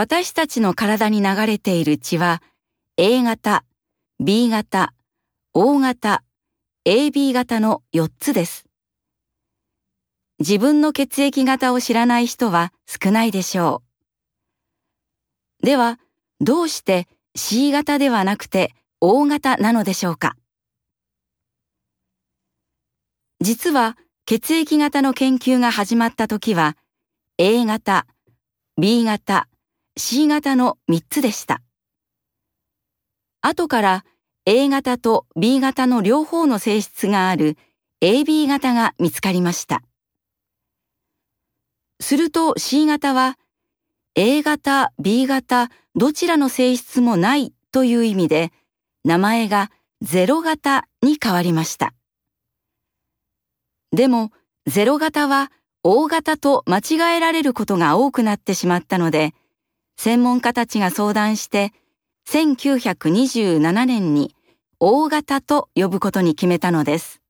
私たちの体に流れている血は A 型、B 型、O 型、AB 型の4つです。自分の血液型を知らない人は少ないでしょう。では、どうして C 型ではなくて O 型なのでしょうか？実は血液型の研究が始まった時は A 型、B 型、C 型の3つでした。後から A 型と B 型の両方の性質がある AB 型が見つかりました。すると C 型は A 型、B 型、どちらの性質もないという意味で名前が0型に変わりました。でも0型は O 型と間違えられることが多くなってしまったので専門家たちが相談して1927年に大型と呼ぶことに決めたのです。